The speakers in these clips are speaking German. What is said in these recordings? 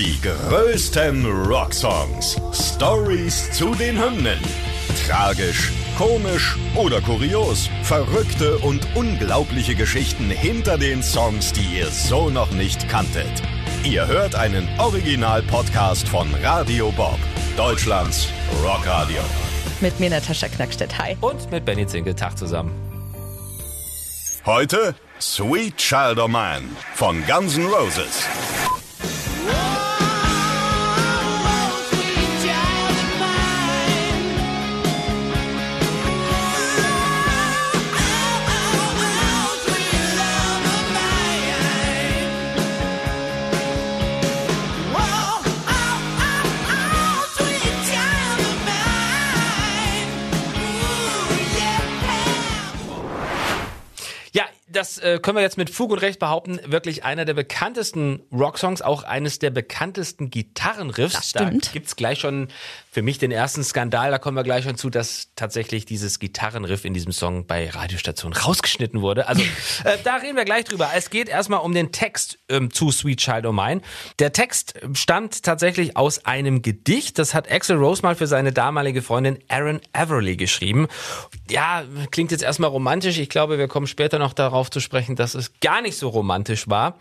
Die größten Rocksongs. Stories zu den Hymnen. Tragisch, komisch oder kurios. Verrückte und unglaubliche Geschichten hinter den Songs, die ihr so noch nicht kanntet. Ihr hört einen Original-Podcast von Radio Bob, Deutschlands Rockradio. Mit mir Natascha Knackstedt. Hi. Und mit Benny Zinkel. Tag zusammen. Heute Sweet Child O' Mine von Guns N' Roses. Das äh, können wir jetzt mit Fug und Recht behaupten, wirklich einer der bekanntesten Rocksongs, auch eines der bekanntesten Gitarrenriffs. Das stimmt. Da gibt's gleich schon für mich den ersten Skandal, da kommen wir gleich schon zu, dass tatsächlich dieses Gitarrenriff in diesem Song bei Radiostationen rausgeschnitten wurde. Also äh, da reden wir gleich drüber. Es geht erstmal um den Text ähm, zu Sweet Child O' Mine. Der Text stammt tatsächlich aus einem Gedicht, das hat Axel Rose mal für seine damalige Freundin Aaron Everly geschrieben. Ja, klingt jetzt erstmal romantisch. Ich glaube, wir kommen später noch darauf zu sprechen, dass es gar nicht so romantisch war.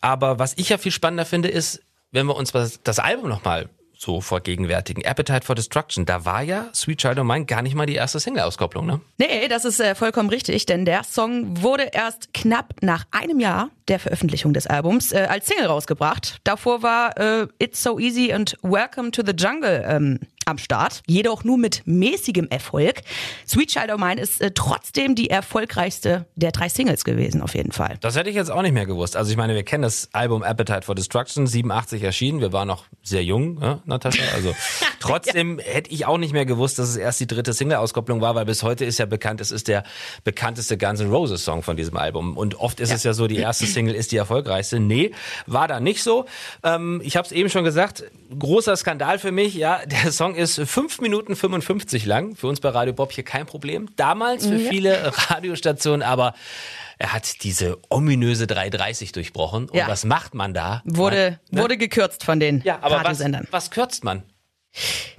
Aber was ich ja viel spannender finde, ist, wenn wir uns das, Album nochmal so vergegenwärtigen. Appetite for Destruction, da war ja Sweet Child O' Mine gar nicht mal die erste Single-Auskopplung, ne? Nee, das ist äh, vollkommen richtig, denn der Song wurde erst knapp nach einem Jahr der Veröffentlichung des Albums äh, als Single rausgebracht. Davor war äh, It's So Easy und Welcome to the Jungle ähm, am Start, jedoch nur mit mäßigem Erfolg. Sweet Child O' Mine ist äh, trotzdem die erfolgreichste der drei Singles gewesen, auf jeden Fall. Das hätte ich jetzt auch nicht mehr gewusst. Also ich meine, wir kennen das Album Appetite for Destruction, 87 erschienen. Wir waren noch sehr jung, ne, Natascha. Also trotzdem hätte ich auch nicht mehr gewusst, dass es erst die dritte Single-Auskopplung war, weil bis heute ist ja bekannt, es ist der bekannteste Guns N' Roses Song von diesem Album. Und oft ist Ja. es ja so, die erste Single ist die erfolgreichste. Nee, war da nicht so. Ähm, ich habe es eben schon gesagt, großer Skandal für mich. Ja, der Song ist 5 Minuten 55 lang. Für uns bei Radio Bob hier kein Problem. Damals für viele Radiostationen, aber er hat diese ominöse 330 durchbrochen. Und Ja. was macht man da? Wurde, Man, ne? wurde gekürzt von den ja, aber was, Radiosendern. was kürzt man?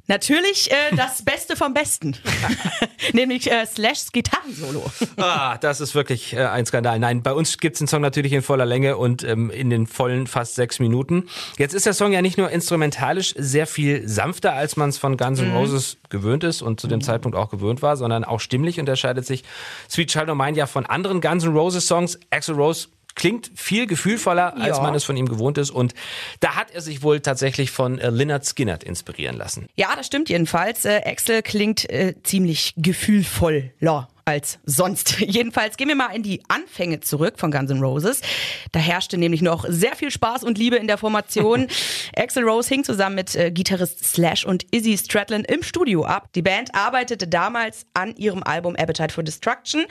Natürlich äh, das Beste vom Besten. Nämlich äh, Slashs Gitarrensolo. Ah, das ist wirklich äh, ein Skandal. Nein, bei uns gibt's den Song natürlich in voller Länge und ähm, in den vollen fast sechs Minuten. Jetzt ist der Song ja nicht nur instrumentalisch sehr viel sanfter, als man es von Guns N' Roses gewöhnt ist und zu dem Zeitpunkt auch gewöhnt war, sondern auch stimmlich unterscheidet sich Sweet Child O' Mine ja von anderen Guns N' Roses Songs. Axl Rose klingt viel gefühlvoller, als Ja. man es von ihm gewohnt ist und da hat er sich wohl tatsächlich von äh, Lynyrd Skynyrd inspirieren lassen. Ja, das stimmt jedenfalls. Äh, Axel klingt äh, ziemlich gefühlvoller als sonst. Jedenfalls gehen wir mal in die Anfänge zurück von Guns N' Roses. Da herrschte nämlich noch sehr viel Spaß und Liebe in der Formation. Axel Rose hing zusammen mit äh, Gitarrist Slash und Izzy Stradlin im Studio ab. Die Band arbeitete damals an ihrem Album Appetite for Destruction,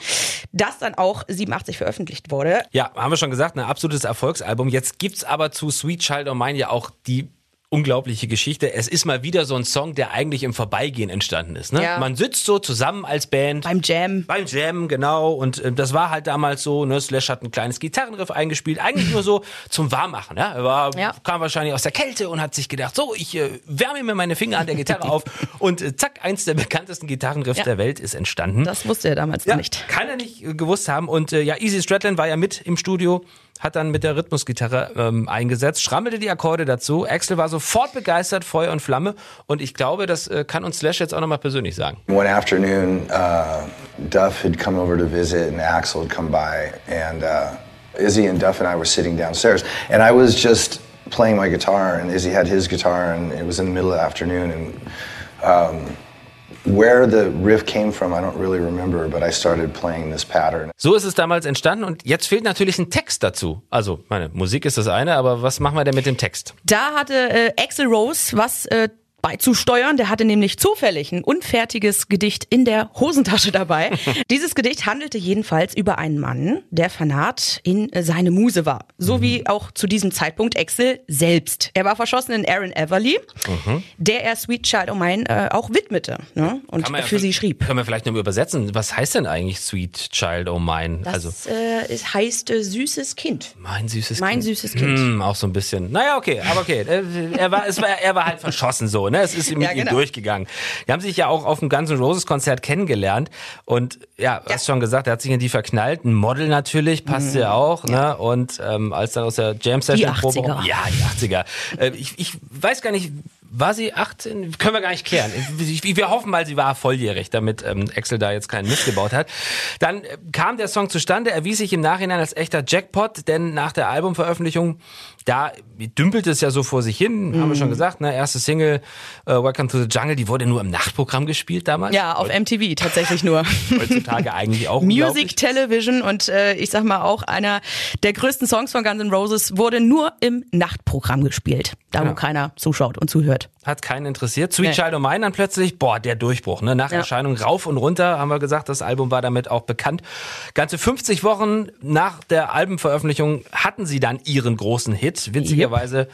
das dann auch 87 veröffentlicht wurde. Ja, haben wir schon gesagt, ein absolutes Erfolgsalbum. Jetzt gibt's aber zu Sweet Child O' Mine ja auch die unglaubliche Geschichte. Es ist mal wieder so ein Song, der eigentlich im Vorbeigehen entstanden ist. Ne? Ja. Man sitzt so zusammen als Band. Beim Jam. Beim Jam, genau. Und äh, das war halt damals so, ne? Slash hat ein kleines Gitarrenriff eingespielt, eigentlich nur so zum Warmmachen. Ja? Er war, Ja. kam wahrscheinlich aus der Kälte und hat sich gedacht, so, ich äh, wärme mir meine Finger an der Gitarre auf. Und äh, zack, eins der bekanntesten Gitarrenriffs Ja. der Welt ist entstanden. Das wusste er damals nicht. kann er nicht äh, gewusst haben. Und äh, ja, Easy Stradlin war ja mit im Studio, hat dann mit der Rhythmusgitarre ähm, eingesetzt, schrammelte die Akkorde dazu. Axel war sofort begeistert, Feuer und Flamme. Und ich glaube, das äh, kann uns Slash jetzt auch nochmal persönlich sagen. One afternoon, uh, Duff had come over to visit, and Axel had come by, and uh, Izzy and Duff and I were sitting downstairs, and I was just playing my guitar, and Izzy had his guitar, and it was in the middle of the afternoon, and um, where the riff came from, I don't really remember, but I started playing this pattern. So ist es damals entstanden und jetzt fehlt natürlich ein Text dazu. Also, meine Musik ist das eine, aber was machen wir denn mit dem Text? Da hatte äh, Axel Rose was äh, beizusteuern. Der hatte nämlich zufällig ein unfertiges Gedicht in der Hosentasche dabei. Dieses Gedicht handelte jedenfalls über einen Mann, der Fanat in seine Muse war. So wie auch zu diesem Zeitpunkt Axel selbst. Er war verschossen in Aaron Everly, der er Sweet Child O' Mine äh, auch widmete ne? und ja für sie schrieb. Können wir vielleicht noch mal übersetzen. Was heißt denn eigentlich Sweet Child O' Mine? Das also, äh, es heißt äh, süßes Kind. mein süßes Mein Kind. süßes Kind. Hm, auch so ein bisschen. Naja, okay, aber okay. Äh, Er war, war, er war halt verschossen so, ne? Es ist mit Ja, ihm genau. durchgegangen. Die haben sich ja auch auf dem Guns N' Roses Konzert kennengelernt und ja, du hast schon gesagt, er hat sich in die verknallt. Ein Model natürlich, passt ja auch, ne? Und ähm, als dann aus der Jam Session Probe, 80er. ja, die 80er. Äh, ich, ich weiß gar nicht, war sie 18? Können wir gar nicht klären. Wir hoffen mal, sie war volljährig, damit ähm, Axel da jetzt keinen Mist gebaut hat. Dann äh, kam der Song zustande, erwies sich im Nachhinein als echter Jackpot, denn nach der Albumveröffentlichung, da dümpelte es ja so vor sich hin, haben Mhm. wir schon gesagt, ne, erste Single, äh, Welcome to the Jungle, die wurde nur im Nachtprogramm gespielt damals. Ja, auf MTV tatsächlich nur. Heutzutage eigentlich auch Music. Television und äh, ich sag mal auch einer der größten Songs von Guns N' Roses wurde nur im Nachtprogramm gespielt. Da wo Genau. keiner zuschaut und zuhört. Hat keinen interessiert. Sweet Nee. Child O' Mine dann plötzlich, boah, der Durchbruch. Ne? Nach Ja. Erscheinung rauf und runter, haben wir gesagt, das Album war damit auch bekannt. Ganze 50 Wochen nach der Albenveröffentlichung hatten sie dann ihren großen Hit, witzigerweise.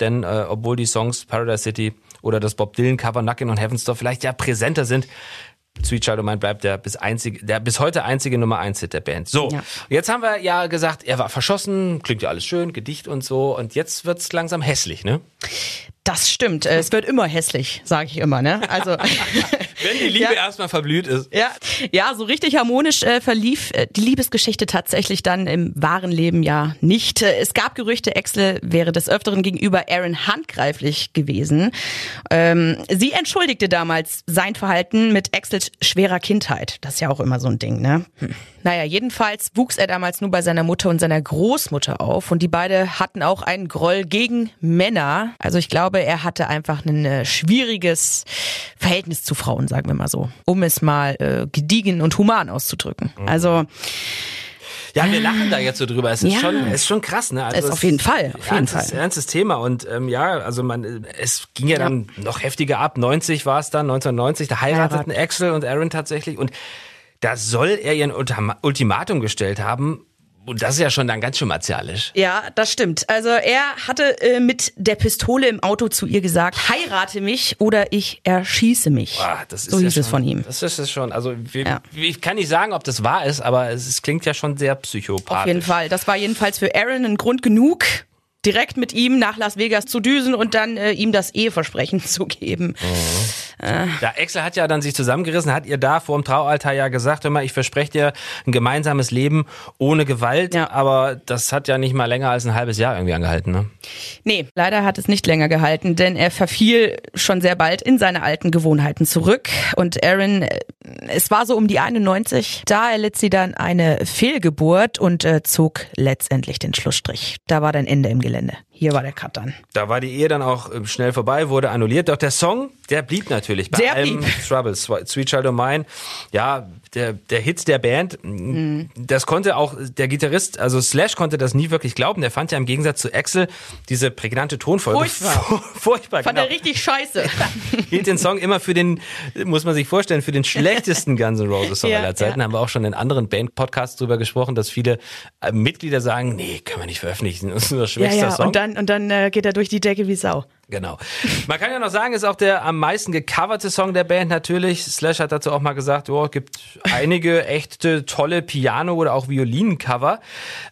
Denn äh, obwohl die Songs Paradise City oder das Bob Dylan Cover Knockin' on Heaven's Door vielleicht ja präsenter sind, Sweet Child O' Mine bleibt der bis einzige, der bis heute einzige Nummer eins Hit der Band. So, Ja. jetzt haben wir ja gesagt, er war verschossen, klingt ja alles schön, Gedicht und so. Und jetzt wird's langsam hässlich, ne? Das stimmt. Äh, Es wird immer hässlich, sage ich immer. Ne? Also Wenn die Liebe Ja. erstmal verblüht ist. ja, ja, so richtig harmonisch äh, verlief äh, die Liebesgeschichte tatsächlich dann im wahren Leben ja nicht. Äh, Es gab Gerüchte, Axel wäre des Öfteren gegenüber Aaron handgreiflich gewesen. Ähm, sie entschuldigte damals sein Verhalten mit Axels schwerer Kindheit. Das ist ja auch immer so ein Ding, ne? Hm. Naja, jedenfalls wuchs er damals nur bei seiner Mutter und seiner Großmutter auf und die beide hatten auch einen Groll gegen Männer. Also ich glaube, er hatte einfach ein äh, schwieriges Verhältnis zu Frauen, sagen wir mal so, um es mal äh, gediegen und human auszudrücken. Also Ja, wir lachen da jetzt so drüber. Es ist Ja. schon, es ist schon krass, ne? Also Ist es auf jeden Fall, auf jeden ernstes, Fall. ernstes Thema und ähm, ja, also man, es ging ja, dann noch heftiger ab. 90 war es dann, 1990, da heirateten Axel und Aaron tatsächlich und da soll er ihren Ultima- Ultimatum gestellt haben. Und das ist ja schon dann ganz schön martialisch. Ja, das stimmt. Also er hatte äh, mit der Pistole im Auto zu ihr gesagt, heirate mich oder ich erschieße mich. Ah, das ist so ja hieß schon, es von ihm. Das ist es schon. Also wir, Ja. ich kann nicht sagen, ob das wahr ist, aber es, es klingt ja schon sehr psychopathisch. Auf jeden Fall. Das war jedenfalls für Aaron ein Grund genug, direkt mit ihm nach Las Vegas zu düsen und dann äh, ihm das Eheversprechen zu geben. Ja, Axel hat ja dann sich zusammengerissen, hat ihr da vor dem Traualtar ja gesagt, hör mal, ich verspreche dir ein gemeinsames Leben ohne Gewalt, Ja. aber das hat ja nicht mal länger als ein halbes Jahr irgendwie angehalten, ne? Nee, leider hat es nicht länger gehalten, denn er verfiel schon sehr bald in seine alten Gewohnheiten zurück. Und Aaron, äh, es war so um die 91, da erlitt sie dann eine Fehlgeburt und äh, zog letztendlich den Schlussstrich. Da war dann Ende im Gelände. Hier war der Cut dann. Da war die Ehe dann auch äh, schnell vorbei, wurde annulliert, doch der Song, der blieb natürlich bei Der allem blieb. Trouble, Sweet Child O' Mine, ja, der, der Hit der Band, Mhm. das konnte auch der Gitarrist, also Slash konnte das nie wirklich glauben, der fand ja im Gegensatz zu Axel diese prägnante Tonfolge Furchtbar. furchtbar, Fand genau. er richtig scheiße. hielt den Song immer für den, muss man sich vorstellen, für den schlechtesten Guns N' Roses Song Ja, aller Zeiten. ja. Haben wir auch schon in anderen Band-Podcasts drüber gesprochen, dass viele äh, Mitglieder sagen, nee, können wir nicht veröffentlichen, das ist unser ja, schwächster ja, Song. Und dann, und dann äh, geht er durch die Decke wie Sau. Genau. Man kann ja noch sagen, ist auch der am meisten gecoverte Song der Band natürlich. Slash hat dazu auch mal gesagt, oh, gibt einige echte tolle Piano- oder auch Violinen-Cover.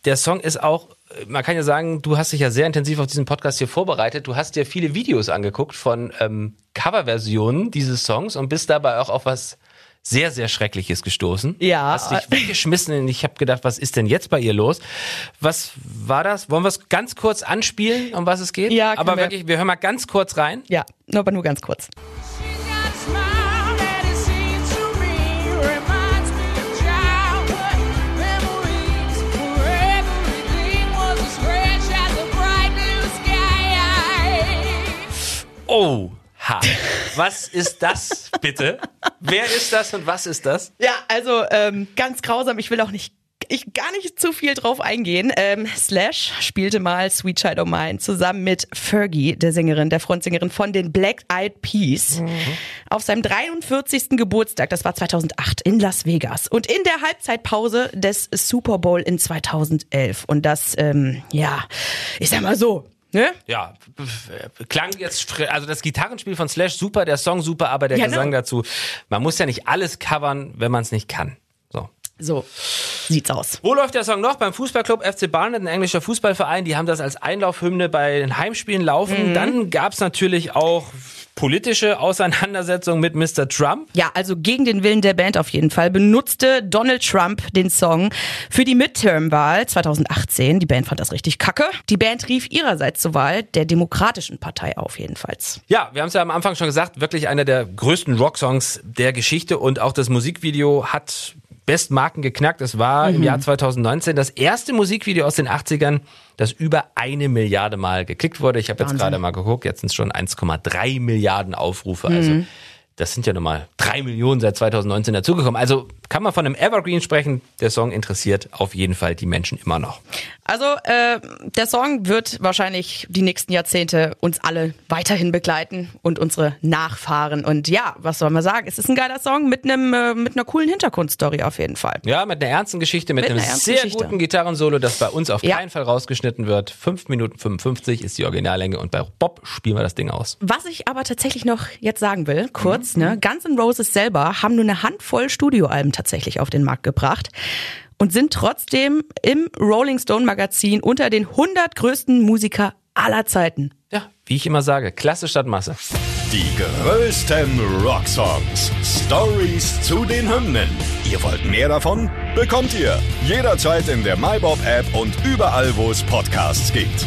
Der Song ist auch man kann ja sagen, du hast dich ja sehr intensiv auf diesen Podcast hier vorbereitet. Du hast dir viele Videos angeguckt von ähm, Coverversionen dieses Songs und bist dabei auch auf was sehr, sehr Schreckliches gestoßen. Ja. Hast dich weggeschmissen und ich habe gedacht, was ist denn jetzt bei ihr los? Was war das? Wollen wir es ganz kurz anspielen, um was es geht? Ja, Aber wir. wirklich, wir hören mal ganz kurz rein. Ja, nur aber nur ganz kurz. She's got a smile that it seems to me reminds me of childhood memories where everything was as fresh as a bright blue sky. Oh, ha. Was ist das bitte? Wer ist das und was ist das? Ja, also ähm, ganz grausam. Ich will auch nicht ich gar nicht zu viel drauf eingehen. Ähm, Slash spielte mal Sweet Child O' Mine zusammen mit Fergie, der Sängerin, der Frontsängerin von den Black Eyed Peas, auf seinem 43. Geburtstag, das war 2008 in Las Vegas und in der Halbzeitpause des Super Bowl in 2011. Und das, ähm, ja, ich sag mal so, ne? Ja, klang jetzt, also das Gitarrenspiel von Slash super, der Song super, aber der Ja, Gesang ne? dazu. Man muss ja nicht alles covern, wenn man es nicht kann. So. So sieht's aus. Wo läuft der Song noch? Beim Fußballclub FC Barnet, ein englischer Fußballverein. Die haben das als Einlaufhymne bei den Heimspielen laufen. Mhm. Dann gab's natürlich auch politische Auseinandersetzungen mit Mr. Trump. Ja, also gegen den Willen der Band auf jeden Fall benutzte Donald Trump den Song für die Midterm-Wahl 2018. Die Band fand das richtig kacke. Die Band rief ihrerseits zur Wahl der Demokratischen Partei auf jedenfalls. Ja, wir haben es ja am Anfang schon gesagt, wirklich einer der größten Rocksongs der Geschichte und auch das Musikvideo hat Bestmarken geknackt. Es war im Jahr 2019 das erste Musikvideo aus den 80ern, das über eine Milliarde Mal geklickt wurde. Ich habe jetzt gerade mal geguckt, jetzt sind es schon 1,3 Milliarden Aufrufe. Also das sind ja nochmal drei Millionen seit 2019 dazugekommen. Also kann man von einem Evergreen sprechen. Der Song interessiert auf jeden Fall die Menschen immer noch. Also äh, der Song wird wahrscheinlich die nächsten Jahrzehnte uns alle weiterhin begleiten und unsere Nachfahren. Und ja, was soll man sagen? Es ist ein geiler Song mit einem äh, mit einer coolen Hintergrundstory auf jeden Fall. Ja, mit einer ernsten Geschichte, mit, Mit einem sehr Geschichte. guten Gitarrensolo, das bei uns auf Ja. keinen Fall rausgeschnitten wird. 5 Minuten 55 ist die Originallänge und bei Bob spielen wir das Ding aus. Was ich aber tatsächlich noch jetzt sagen will, kurz, ne, Guns N' Roses selber haben nur eine Handvoll Studioalben tatsächlich auf den Markt gebracht und sind trotzdem im Rolling Stone Magazin unter den 100 größten Musiker aller Zeiten. Ja, wie ich immer sage, Klasse statt Masse. Die größten Rocksongs. Stories zu den Hymnen. Ihr wollt mehr davon? Bekommt ihr jederzeit in der MyBob-App und überall, wo es Podcasts gibt.